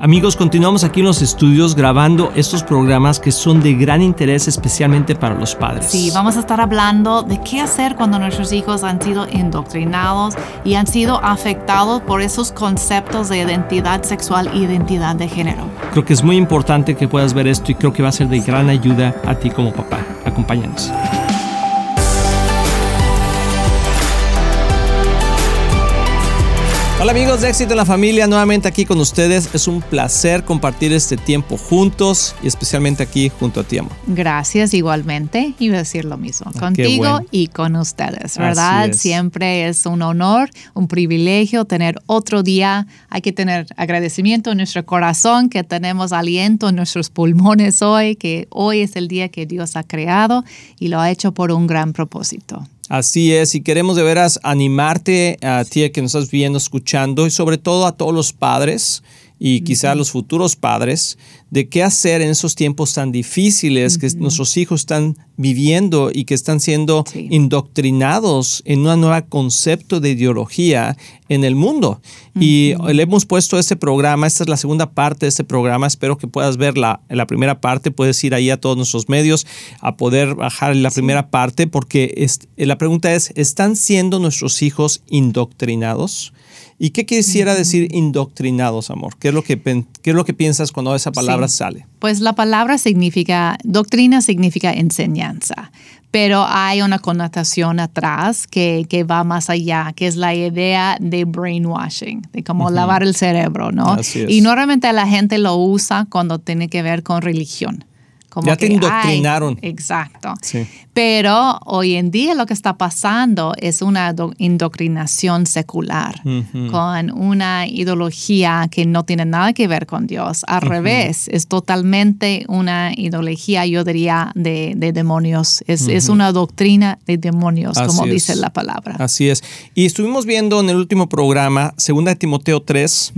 Amigos, continuamos aquí en los estudios grabando estos programas que son de gran interés especialmente para los padres. Sí, vamos a estar hablando de qué hacer cuando nuestros hijos han sido indoctrinados y han sido afectados por esos conceptos de identidad sexual e identidad de género. Creo que es muy importante que puedas ver esto y creo que va a ser de gran ayuda a ti como papá. Acompáñanos. Hola amigos de Éxito en la Familia, nuevamente aquí con ustedes. Es un placer compartir este tiempo juntos y especialmente aquí junto a ti, amor. Gracias igualmente. Iba a decir lo mismo Ah, contigo y con ustedes, ¿verdad? es. Siempre es un honor, un privilegio tener otro día. Hay que tener agradecimiento en nuestro corazón, que tenemos aliento en nuestros pulmones hoy, que hoy es el día que Dios ha creado y lo ha hecho por un gran propósito. Así es, y queremos de veras animarte a ti que nos estás viendo, escuchando, y sobre todo a todos los padres y quizá a los futuros padres, de qué hacer en esos tiempos tan difíciles que nuestros hijos están viviendo y que están siendo Sí. indoctrinados en un nuevo concepto de ideología en el mundo. Y le hemos puesto este programa, esta es la segunda parte de este programa, espero que puedas ver la, la primera parte, puedes ir ahí a todos nuestros medios a poder bajar la primera parte, porque es- la pregunta es, ¿están siendo nuestros hijos indoctrinados? ¿Y qué quisiera decir indoctrinados, amor? ¿Qué es lo que, qué es lo que piensas cuando esa palabra Sí. sale? Pues la palabra significa, doctrina significa enseñanza, pero hay una connotación atrás que, que va más allá, que es la idea de brainwashing, de cómo lavar el cerebro, ¿no? Así es. Y normalmente la gente lo usa cuando tiene que ver con religión. Como Ya te ay, indoctrinaron. exacto. Sí. Pero hoy en día lo que está pasando es una do- indoctrinación secular, con una ideología que no tiene nada que ver con Dios. Al revés, es totalmente una ideología, yo diría, de, de demonios. Es, es una doctrina de demonios, como dice la palabra. Así es. Y estuvimos viendo en el último programa, 2 de Timoteo 3,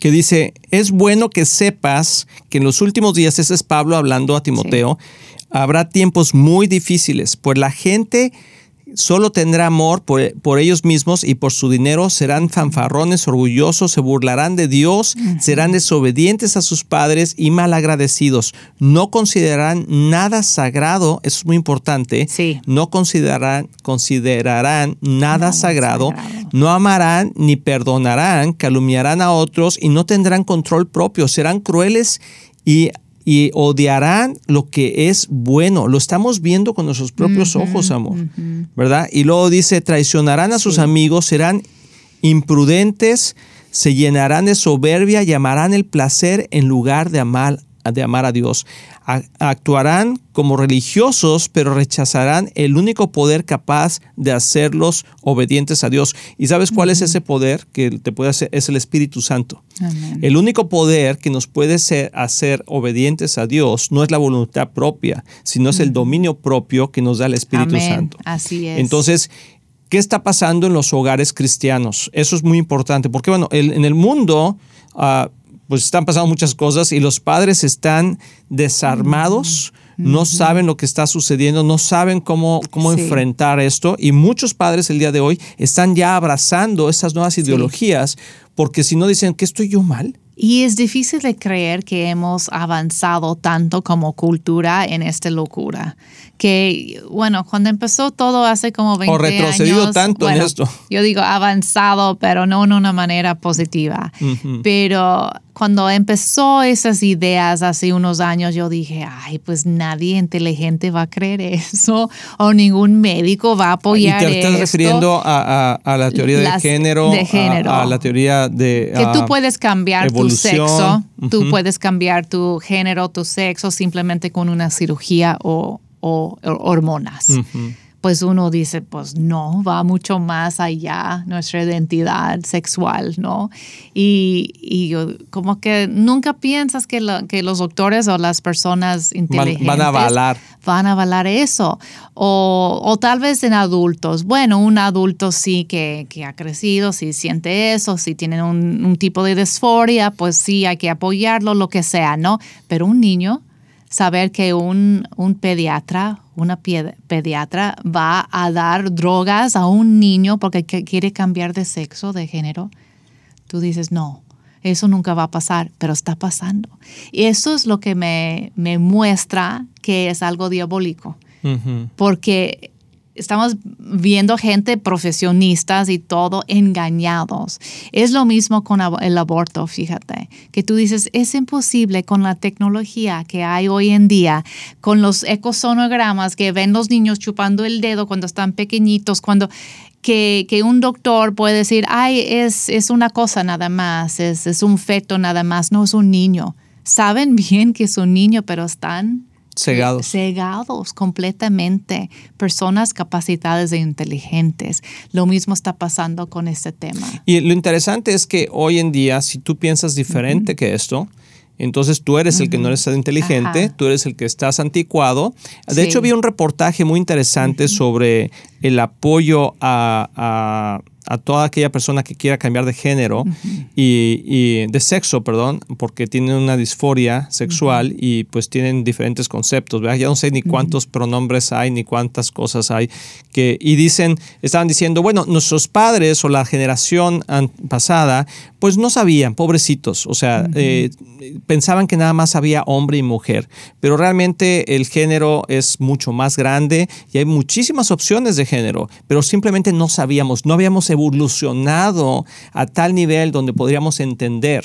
que dice, es bueno que sepas que en los últimos días, ese es Pablo hablando a Timoteo, habrá tiempos muy difíciles, pues la gente solo tendrá amor por, por ellos mismos y por su dinero, serán fanfarrones, orgullosos, se burlarán de Dios, serán desobedientes a sus padres y malagradecidos. No considerarán nada sagrado, eso es muy importante, Sí. no considerarán, considerarán nada, Nada sagrado, sagrado. no amarán ni perdonarán, calumniarán a otros y no tendrán control propio, serán crueles y, y odiarán lo que es bueno. Lo estamos viendo con nuestros propios ojos, amor, ¿verdad? Y luego dice, traicionarán a sus amigos, serán imprudentes, se llenarán de soberbia y amarán el placer en lugar de amar, de amar a Dios. Actuarán como religiosos, pero rechazarán el único poder capaz de hacerlos obedientes a Dios. ¿Y sabes cuál es ese poder que te puede hacer? Es el Espíritu Santo. Amén. El único poder que nos puede ser- hacer obedientes a Dios no es la voluntad propia, sino es el dominio propio que nos da el Espíritu Amén. Santo. Así es. Entonces, ¿qué está pasando en los hogares cristianos? Eso es muy importante, porque bueno, el- en el mundo, ah, pues están pasando muchas cosas y los padres están desarmados, no saben lo que está sucediendo, no saben cómo, cómo Sí. enfrentar esto y muchos padres el día de hoy están ya abrazando estas nuevas ideologías porque si no dicen que estoy yo mal. Y es difícil de creer que hemos avanzado tanto como cultura en esta locura. Que, bueno, cuando empezó todo hace como 20 O retrocedido años, tanto en esto. Yo digo avanzado, pero no en una manera positiva. Pero cuando empezó esas ideas hace unos años, yo dije, ay, pues nadie inteligente va a creer eso o ningún médico va a Y apoyar te estás esto. refiriendo a, a- a la teoría Las- de género, de género. A, la teoría de... que tú ah, puedes cambiar tu sexo, tú puedes cambiar tu género, tu sexo simplemente con una cirugía o, o- hormonas. Pues uno dice, pues no, va mucho más allá nuestra identidad sexual, ¿no? Y, y yo- como que nunca piensas que, lo- que los doctores o las personas van inteligentes a avalar. van a avalar eso. O, o tal vez en adultos. Bueno, un adulto sí que, que ha crecido, sí siente eso, si tienen un, un tipo de disforia, pues sí hay que apoyarlo, lo que sea, ¿no? Pero un niño, saber que un, un pediatra, una pediatra va a dar drogas a un niño porque que- quiere cambiar de sexo, de género, tú dices, no. eso nunca va a pasar, pero está pasando. Y eso es lo que me, me muestra que es algo diabólico, porque estamos viendo gente profesionistas y todo engañados. Es lo mismo con el aborto, fíjate, que tú dices, es imposible con la tecnología que hay hoy en día, con los ecosonogramas que ven los niños chupando el dedo cuando están pequeñitos, cuando que, que un doctor puede decir, ay, es, es una cosa nada más, es, es un feto nada más, no es un niño. Saben bien que es un niño, pero están Cegados. Cegados completamente. Personas capacitadas e inteligentes. Lo mismo está pasando con este tema. Y lo interesante es que hoy en día, si tú piensas diferente que esto, entonces tú eres el que no eres inteligente, tú eres el que estás anticuado. De hecho, vi un reportaje muy interesante sobre el apoyo a a toda aquella persona que quiera cambiar de género y, de sexo, perdón, porque tienen una disforia sexual y pues tienen diferentes conceptos, ¿verdad? Ya no sé ni cuántos pronombres hay, ni cuántas cosas hay. Que, y dicen, estaban diciendo, bueno, nuestros padres o la generación pasada, pues no sabían, pobrecitos, o sea, eh, pensaban que nada más había hombre y mujer, pero realmente el género es mucho más grande y hay muchísimas opciones de género, pero simplemente no sabíamos, no habíamos evolucionado a tal nivel donde podríamos entender.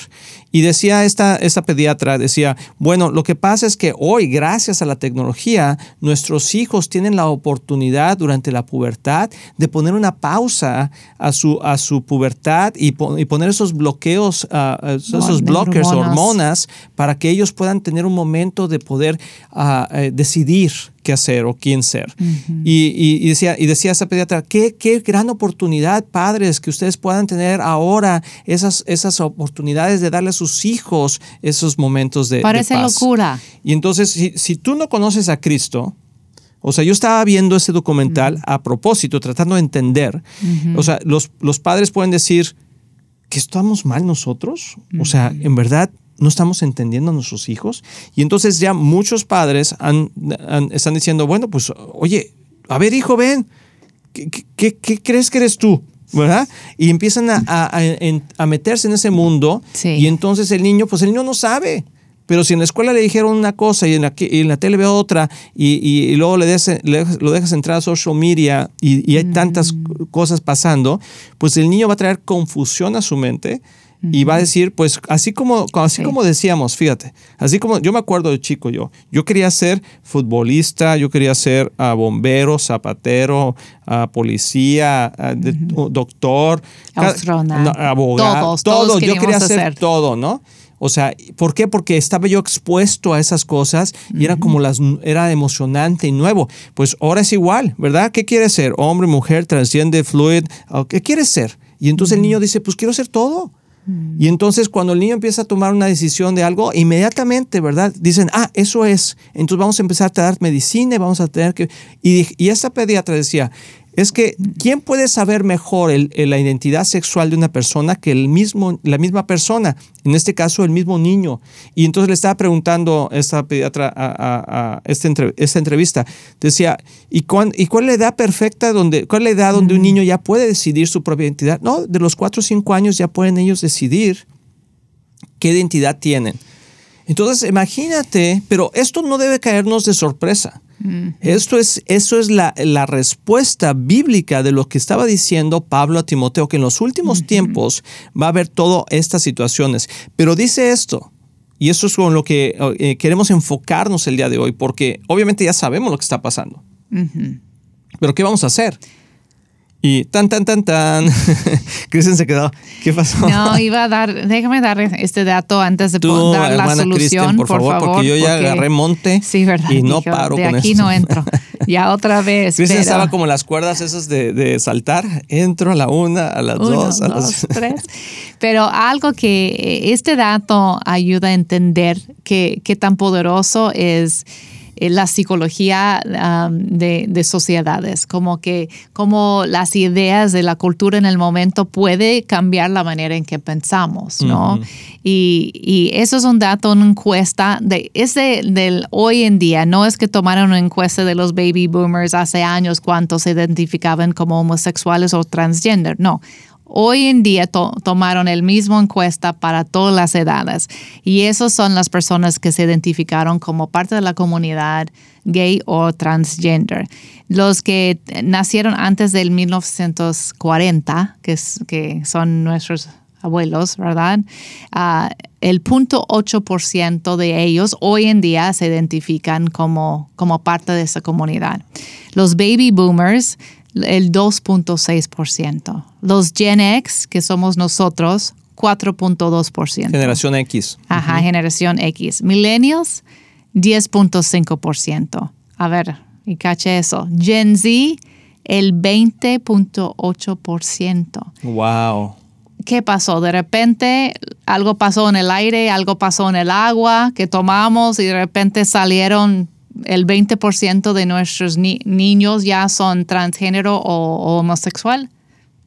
Y decía esta, esta pediatra, decía, bueno, lo que pasa es que hoy, gracias a la tecnología, nuestros hijos tienen la oportunidad durante la pubertad de poner una pausa a su, a su pubertad y, poner esos bloqueos, uh, esos blockers, hormonas. para que ellos puedan tener un momento de poder ah, eh, decidir qué hacer o quién ser. y, decía, y decía esa pediatra, qué, qué gran oportunidad, padres, que ustedes puedan tener ahora esas, esas oportunidades de darle a sus hijos esos momentos de, Parece de paz. locura. Y entonces, si, si, tú no conoces a Cristo, o sea, yo estaba viendo ese documental a propósito, tratando de entender. O sea, los, los padres pueden decir que estamos mal nosotros. O sea, en verdad no estamos entendiendo a nuestros hijos. Y entonces ya muchos padres están diciendo, bueno, pues, oye, a ver, hijo, ven, ¿qué, crees que eres tú? ¿verdad? Y empiezan a, meterse en ese mundo y entonces el niño, pues el niño no sabe. Pero si en la escuela le dijeron una cosa y en la, en la tele ve otra y, luego le, lo dejas entrar a social media y, hay tantas mm. cosas pasando, pues el niño va a traer confusión a su mente y va a decir, pues así como, así como decíamos, fíjate, así como yo me acuerdo de chico yo, yo quería ser futbolista, yo quería ser uh, bombero, zapatero, uh, policía, doctor, abogado, todo, yo quería hacer todo, ¿no? O sea, ¿por qué? Porque estaba yo expuesto a esas cosas y era como las era emocionante y nuevo. Pues ahora es igual, ¿verdad? ¿Qué quieres ser? Hombre, mujer, transciende, fluid, ¿qué quieres ser? Y entonces el niño dice, pues quiero ser todo. Y entonces cuando el niño empieza a tomar una decisión de algo, inmediatamente, ¿verdad? Dicen, ah, eso es. Entonces vamos a empezar a dar medicina y vamos a tener que... Y, y esta pediatra decía, es que ¿quién puede saber mejor la identidad sexual de una persona que el mismo, la misma persona? En este caso, el mismo niño. Y entonces le estaba preguntando esta pediatra a, esta, entrevista, decía, ¿y, cuál, ¿y cuál es la edad perfecta, donde, cuál es la edad donde un niño ya puede decidir su propia identidad? No, de los 4 o 5 años ya pueden ellos decidir qué identidad tienen. Entonces, imagínate, pero esto no debe caernos de sorpresa. Esto es, eso es la, respuesta bíblica de lo que estaba diciendo Pablo a Timoteo, que en los últimos tiempos va a haber todas estas situaciones. Pero dice esto, y eso es con lo que eh, queremos enfocarnos el día de hoy, porque obviamente ya sabemos lo que está pasando. Pero ¿qué vamos a hacer? Y tan, tan, tan, tan. Cristian se quedó. ¿Qué pasó? No, iba a dar, déjame dar este dato antes de dar la solución, por, favor, porque yo ya agarré monte sí, verdad, y no paro de aquí no entro. Ya otra vez. Cristian estaba como las cuerdas esas de, de, saltar. Entro a la una, a las dos, a las tres. Pero algo que este dato ayuda a entender qué tan poderoso es la psicología de, sociedades, como que como las ideas de la cultura en el momento puede cambiar la manera en que pensamos, ¿no? y, eso es un dato, una encuesta de ese del hoy en día, no es que tomaron una encuesta de los baby boomers hace años cuántos se identificaban como homosexuales o transgender, no Hoy en día tomaron el mismo encuesta para todas las edades y esas son las personas que se identificaron como parte de la comunidad gay o transgender. Los que nacieron antes del 1940, que, son nuestros abuelos, ¿verdad? Uh, el 0.8% de ellos hoy en día se identifican como, como parte de esa comunidad. Los baby boomers el 2.6%. Los Gen X, que somos nosotros, 4.2%. Generación X. Ajá, generación X. Millennials, 10.5%. A ver, y caché eso. Gen Z, el 20.8%. Wow. ¿Qué pasó? De repente algo pasó en el aire, algo pasó en el agua que tomamos y de repente salieron el 20% de nuestros niños ya son transgénero o, homosexual.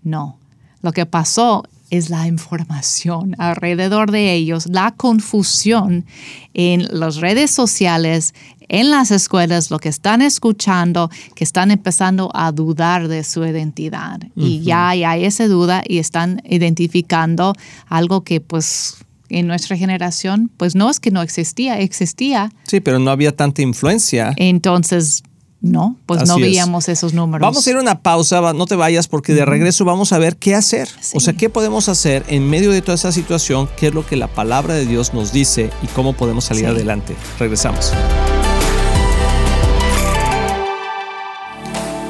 No, lo que pasó es la información alrededor de ellos, la confusión en las redes sociales, en las escuelas, lo que están escuchando, que están empezando a dudar de su identidad. Y ya hay esa duda y están identificando algo que pues en nuestra generación, pues no es que no existía, existía. Sí, pero no había tanta influencia. Entonces, no, pues no veíamos esos números. Vamos a ir a una pausa, no te vayas porque de regreso vamos a ver qué hacer. O sea, qué podemos hacer en medio de toda esa situación, qué es lo que la palabra de Dios nos dice y cómo podemos salir adelante. Regresamos.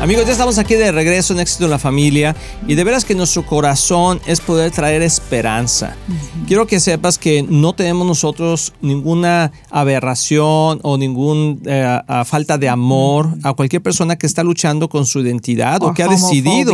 Amigos, ya estamos aquí de regreso en Éxito en la Familia y de veras que nuestro corazón es poder traer esperanza. Quiero que sepas que no tenemos nosotros ninguna aberración o ninguna eh, falta de amor a cualquier persona que está luchando con su identidad o, que ha decidido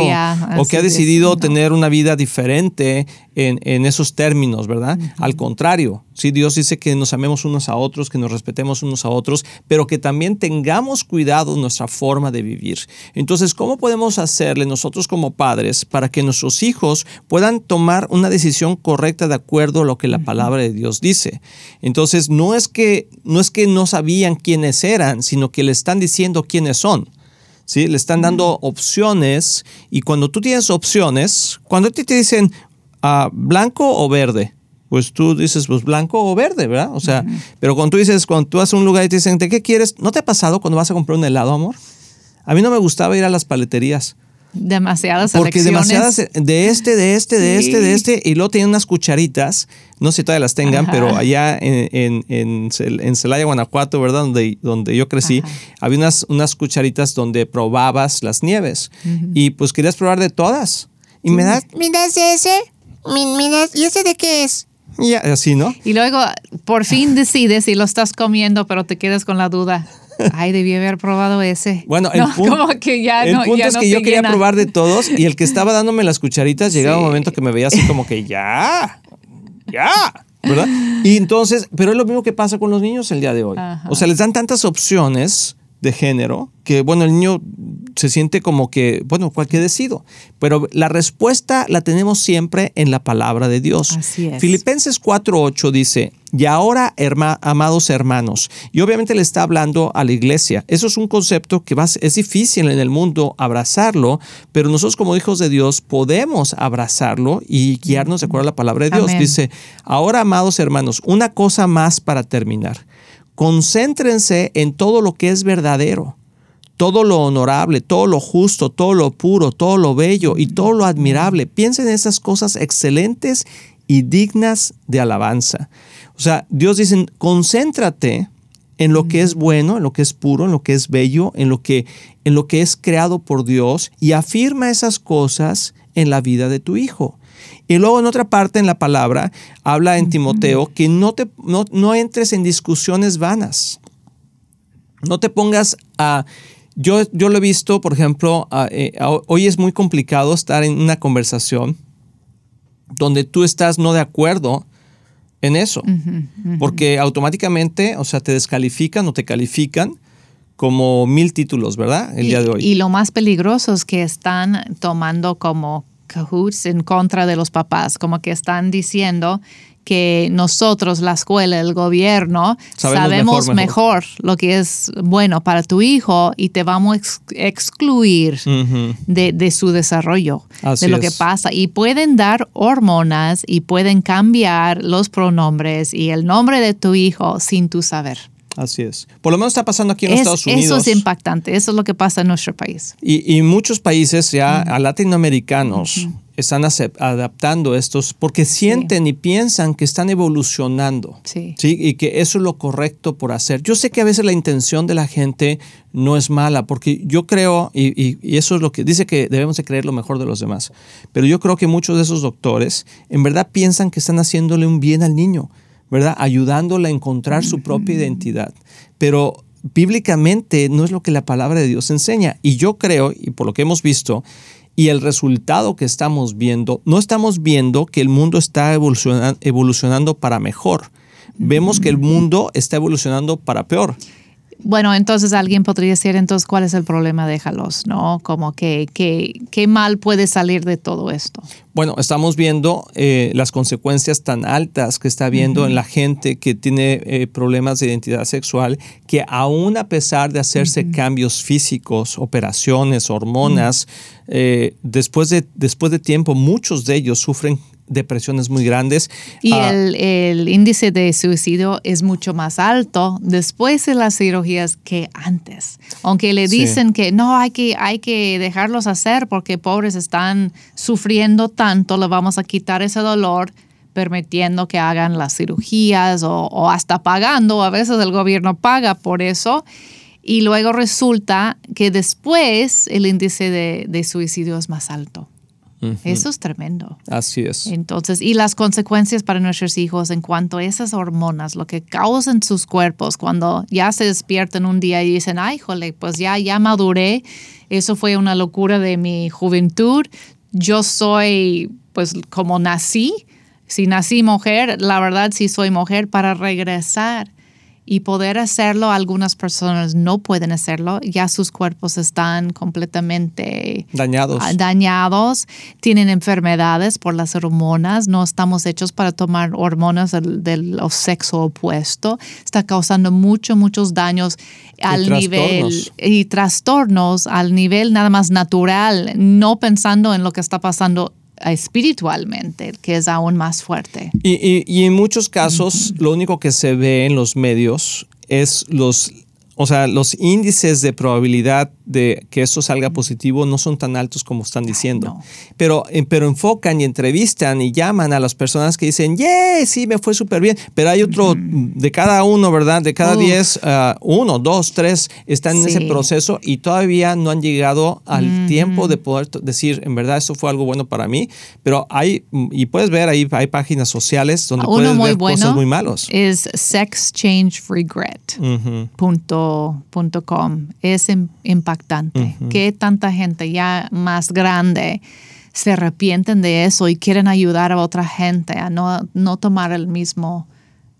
o que ha decidido tener una vida diferente en, esos términos, ¿verdad? Al contrario, sí, Dios dice que nos amemos unos a otros, que nos respetemos unos a otros, pero que también tengamos cuidado en nuestra forma de vivir. Entonces, ¿cómo podemos hacerle nosotros como padres para que nuestros hijos puedan tomar una decisión correcta de acuerdo a lo que la palabra de Dios dice? Entonces, no es que no, es que no sabían quiénes eran, sino que le están diciendo quiénes son. ¿Sí? Le están dando opciones y cuando tú tienes opciones, cuando te dicen, blanco o verde. Pues tú dices, pues blanco o verde, ¿verdad? O sea, pero cuando tú dices, cuando tú vas a un lugar y te dicen, ¿de qué quieres? ¿No te ha pasado cuando vas a comprar un helado, amor? A mí no me gustaba ir a las paleterías. Demasiadas Porque demasiadas de este, de este, de este, de este. Y luego tienen unas cucharitas, no sé si todavía las tengan, pero allá en, en, en, Celaya, Guanajuato, ¿verdad? Donde, donde yo crecí, había unas, unas cucharitas donde probabas las nieves. Y pues querías probar de todas. Y me das, ¿me das ese? ¿y ese de qué es? Y así, ¿no? Y luego por fin decides si lo estás comiendo, pero te quedas con la duda. Ay, debí haber probado ese. Bueno, el No, punto, como que ya el no, punto ya es no que yo quería probar de todos y el que estaba dándome las cucharitas llegaba un Sí. momento que me veía así como que ya, ya, ¿verdad? Y entonces, pero es lo mismo que pasa con los niños el día de hoy. Ajá. O sea, les dan tantas opciones de género que, bueno, el niño se siente como que, bueno, cualquier decido. Pero la respuesta la tenemos siempre en la palabra de Dios. Así es. Filipenses 4.8 dice, y ahora, herma- amados hermanos, y obviamente le está hablando a la iglesia. Eso es un concepto que va es difícil en el mundo abrazarlo, pero nosotros como hijos de Dios podemos abrazarlo y guiarnos de acuerdo a la palabra de Dios. Amén. Dice, ahora, amados hermanos, una cosa más para terminar. Concéntrense en todo lo que es verdadero todo lo honorable, todo lo justo, todo lo puro, todo lo bello y todo lo admirable. Piensen en esas cosas excelentes y dignas de alabanza. O sea, Dios dice, concéntrate en lo que es bueno, en lo que es puro, en lo que es bello, en lo que, en lo que es creado por Dios y afirma esas cosas en la vida de tu hijo. Y luego en otra parte en la palabra habla en Timoteo que no, te, no, no entres en discusiones vanas. No te pongas a... Yo, yo lo he visto, por ejemplo, a- eh, a- hoy es muy complicado estar en una conversación donde tú estás no de acuerdo en eso, porque automáticamente, o sea, te descalifican o te califican como mil títulos, ¿verdad? El y, día de hoy. y lo más peligroso es que están tomando como cahoots en contra de los papás, como que están diciendo que nosotros, la escuela, el gobierno, Sabemos sabemos, mejor, mejor, lo que es bueno para tu hijo y te vamos a ex- excluir de, de su desarrollo, Así de lo que pasa. Y pueden dar hormonas y pueden cambiar los pronombres y el nombre de tu hijo sin tu saber. Así es. Por lo menos está pasando aquí en Es- Estados Unidos. eso es impactante, eso es lo que pasa en nuestro país. Y, y muchos países ya a latinoamericanos están adaptando estos porque sienten y piensan que están evolucionando. Sí. Y que eso es lo correcto por hacer. Yo sé que a veces la intención de la gente no es mala, porque yo creo, y, y- y eso es lo que dice que debemos de creer lo mejor de los demás, pero yo creo que muchos de esos doctores en verdad piensan que están haciéndole un bien al niño, ¿verdad? Ayudándole a encontrar su propia identidad. Pero bíblicamente no es lo que la palabra de Dios enseña. Y yo creo, y por lo que hemos visto, y el resultado que estamos viendo, no estamos viendo que el mundo está evoluciona- evolucionando para mejor. Vemos que el mundo está evolucionando para peor. Bueno, entonces alguien podría decir, entonces, ¿cuál es el problema? Déjalos, ¿no? Como que, que, qué mal puede salir de todo esto. Bueno, estamos viendo eh, las consecuencias tan altas que está habiendo en la gente que tiene eh, problemas de identidad sexual, que aún a pesar de hacerse cambios físicos, operaciones, hormonas, eh, después, de, después de tiempo, muchos de ellos sufren depresiones muy grandes. Y Ah, el, el índice de suicidio es mucho más alto después de las cirugías que antes. Aunque le Sí. dicen que no, hay que, hay que dejarlos hacer porque pobres están sufriendo tanto, le vamos a quitar ese dolor permitiendo que hagan las cirugías o, o hasta pagando. A veces el gobierno paga por eso. Y luego resulta que después el índice de, de suicidio es más alto. Eso es tremendo. Así es. Entonces, y las consecuencias para nuestros hijos en cuanto a esas hormonas, lo que causan sus cuerpos cuando ya se despiertan un día y dicen, ay, jole, pues ya, ya maduré, eso fue una locura de mi juventud, yo soy, pues como nací, si nací mujer, la verdad sí soy mujer para regresar y poder hacerlo, algunas personas no pueden hacerlo, ya sus cuerpos están completamente Dañados. ah, dañados, tienen enfermedades por las hormonas, no estamos hechos para tomar hormonas del, del sexo opuesto, está causando mucho, muchos daños al nivel trastornos. y trastornos al nivel nada más natural, no pensando en lo que está pasando espiritualmente, que es aún más fuerte. Y, y- y en muchos casos, lo único que se ve en los medios es los, o sea, los índices de probabilidad de que esto salga positivo no son tan altos como están diciendo. no. Pero, eh, pero enfocan y entrevistan y llaman a las personas que dicen, ¡yay! Sí, me fue súper bien. Pero hay otro, de cada uno, ¿verdad? De cada Uf. diez, ah, uno, dos, tres están en ese proceso y todavía no han llegado al tiempo de poder decir, en verdad, esto fue algo bueno para mí. Pero hay, y puedes ver ahí, hay páginas sociales donde Uno puedes muy ver bueno cosas muy malos. es sexchangeregret.org. es im- impactante. Que tanta gente ya más grande se arrepienten de eso y quieren ayudar a otra gente a no, no tomar el mismo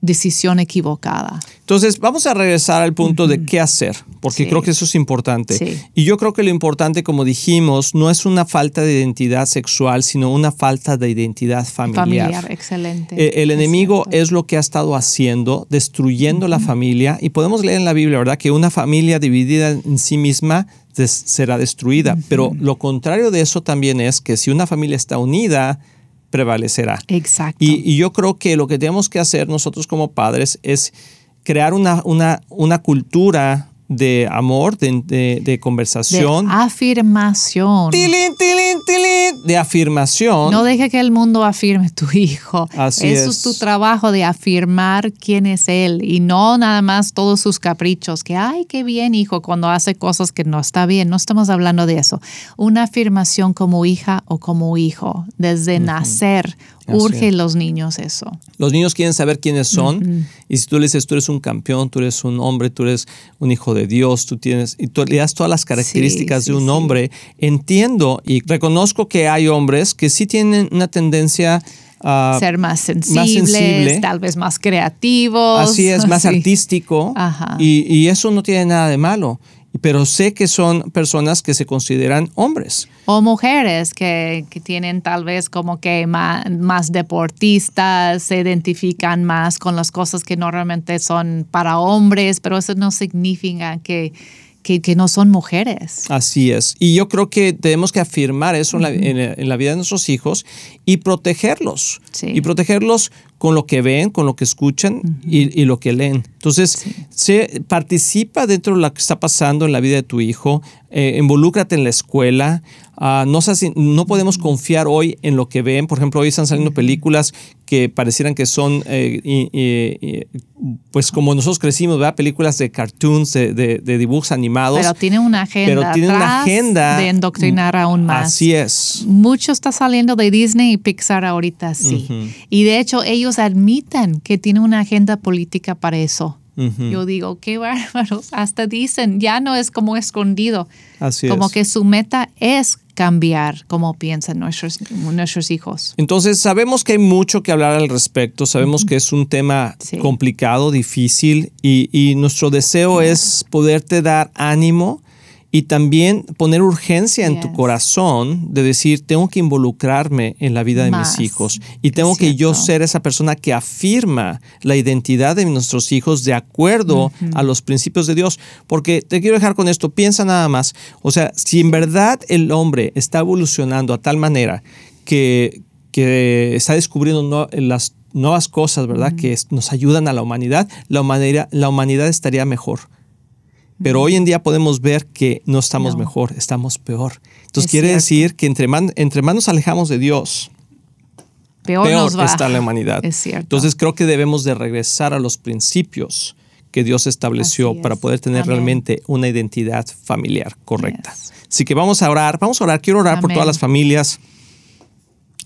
decisión equivocada. Entonces, vamos a regresar al punto de qué hacer, porque Sí. creo que eso es importante. Sí. Y yo creo que lo importante, como dijimos, no es una falta de identidad sexual, sino una falta de identidad familiar. Familiar, excelente. Eh, El Es enemigo cierto. es lo que ha estado haciendo, destruyendo la familia. Y podemos leer en la Biblia, ¿verdad? Que una familia dividida en sí misma des- será destruida. Pero lo contrario de eso también es que si una familia está unida, prevalecerá. Exacto. Y, y yo creo que lo que tenemos que hacer nosotros como padres es crear una, una, una cultura de amor, de, de- de conversación. de afirmación. Tilín, tilín, tilín, de afirmación. No deje que el mundo afirme tu hijo. Así Eso es. es tu trabajo de afirmar quién es él y no nada más todos sus caprichos, que ay, qué bien hijo cuando hace cosas que no está bien. No estamos hablando de eso. Una afirmación como hija o como hijo desde nacer. Urge los niños eso. Los niños quieren saber quiénes son y si tú le dices tú eres un campeón, tú eres un hombre, tú eres un hijo de Dios, tú tienes y tú le das todas las características sí, de un sí. hombre, entiendo y reconozco que hay hombres que sí tienen una tendencia a Ser más sensibles, sensible. tal vez más creativos. Así es, más Sí. artístico. Ajá. Y, y eso no tiene nada de malo. Pero sé que son personas que se consideran hombres. O mujeres que, que tienen tal vez como que más, más deportistas, se identifican más con las cosas que normalmente son para hombres, pero eso no significa que, que, que no son mujeres. Así es. Y yo creo que tenemos que afirmar eso en, la, en la- en la vida de nuestros hijos y protegerlos. Sí. Y protegerlos con lo que ven, con lo que escuchan y, y lo que leen. Entonces, se participa dentro de lo que está pasando en la vida de tu hijo, eh, involúcrate en la escuela. Ah, no, seas no podemos confiar hoy en lo que ven. Por ejemplo, hoy están saliendo películas que parecieran que son, eh, y- y- pues como nosotros crecimos, ¿verdad? Películas de cartoons, de, de- de dibujos animados. Pero tienen una agenda. Pero tienen una agenda. De endoctrinar aún más. Así es. Mucho está saliendo de Disney y Pixar ahorita, sí. Y de hecho, ellos admiten que tienen una agenda política para eso. Yo digo, qué bárbaros. Hasta dicen, ya no es como escondido. Así como es. que su meta es cambiar cómo piensan nuestros, nuestros hijos. Entonces, sabemos que hay mucho que hablar al respecto, sabemos que es un tema Sí. complicado, difícil, y, y nuestro deseo es poderte dar ánimo y también poner urgencia en tu corazón de decir, tengo que involucrarme en la vida de Más. mis hijos y tengo que yo ser esa persona que afirma la identidad de nuestros hijos de acuerdo a los principios de Dios. Porque te quiero dejar con esto, piensa nada más, o sea, si en verdad el hombre está evolucionando a tal manera que, que está descubriendo no- las nuevas cosas, ¿verdad? Que nos ayudan a la humanidad, la humanidad, la humanidad estaría mejor. Pero hoy en día podemos ver que no estamos No. mejor, estamos peor. Entonces Es quiere cierto. decir que entre, más nos alejamos de Dios, Peor, peor nos va. está la humanidad. Es cierto. Entonces creo que debemos de regresar a los principios que Dios estableció para poder tener Amén. realmente una identidad familiar correcta. Yes. Así que vamos a orar, vamos a orar, quiero orar por todas las familias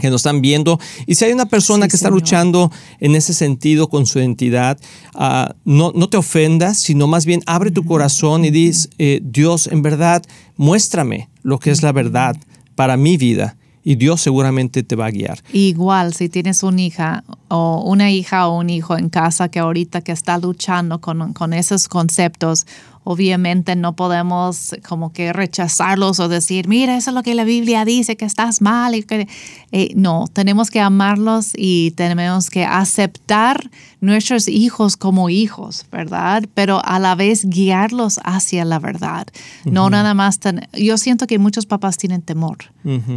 que nos están viendo. Y si hay una persona Sí, que está Señor. luchando en ese sentido con su identidad, ah, no, no te ofendas, sino más bien abre tu corazón y dices, Dios, en verdad, muéstrame lo que es la verdad para mi vida. Y Dios seguramente te va a guiar. Igual, si tienes una hija o una hija o un hijo en casa que ahorita que está luchando con, con esos conceptos, obviamente no podemos como que rechazarlos o decir, mira, eso es lo que la Biblia dice, que estás mal. Y que, eh, no, tenemos que amarlos y tenemos que aceptar nuestros hijos como hijos, ¿verdad? Pero a la vez guiarlos hacia la verdad. No nada más, ten- yo siento que muchos papás tienen temor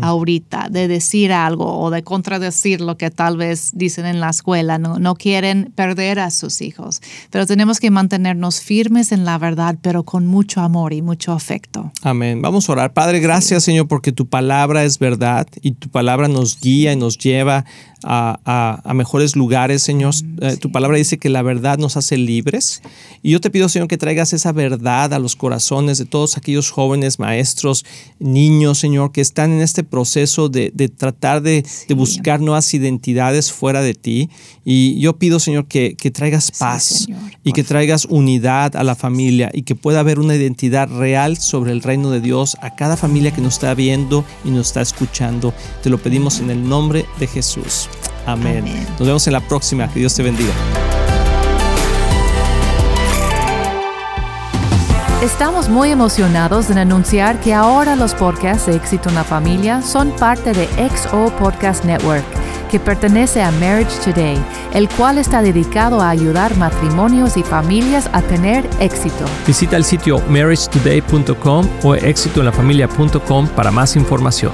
ahorita de decir algo o de contradecir lo que tal vez dicen en la escuela. No, no quieren perder a sus hijos, pero tenemos que mantenernos firmes en la verdad, pero con mucho amor y mucho afecto. Amén. Vamos a orar. Padre, gracias Señor porque tu palabra es verdad y tu palabra nos guía y nos lleva a, a- a mejores lugares, Señor. Eh, Tu palabra dice que la verdad nos hace libres. Y yo te pido, Señor, que traigas esa verdad a los corazones de todos aquellos jóvenes, maestros, niños, Señor, que están en este proceso de, de tratar de, de buscar nuevas identidades fuera de ti. Y yo pido, Señor, que, que traigas paz Señor, y que traigas unidad a la familia y que pueda haber una identidad real sobre el reino de Dios a cada familia que nos está viendo y nos está escuchando. Te lo pedimos en el nombre de Jesús. Amén. Amén. Nos vemos en la próxima. Que Dios te bendiga. Estamos muy emocionados en anunciar que ahora los podcasts de Éxito en la Familia son parte de XO Podcast Network, que pertenece a Marriage Today, el cual está dedicado a ayudar matrimonios y familias a tener éxito. Visita el sitio marriagetoday.com o éxitoenlafamilia.com para más información.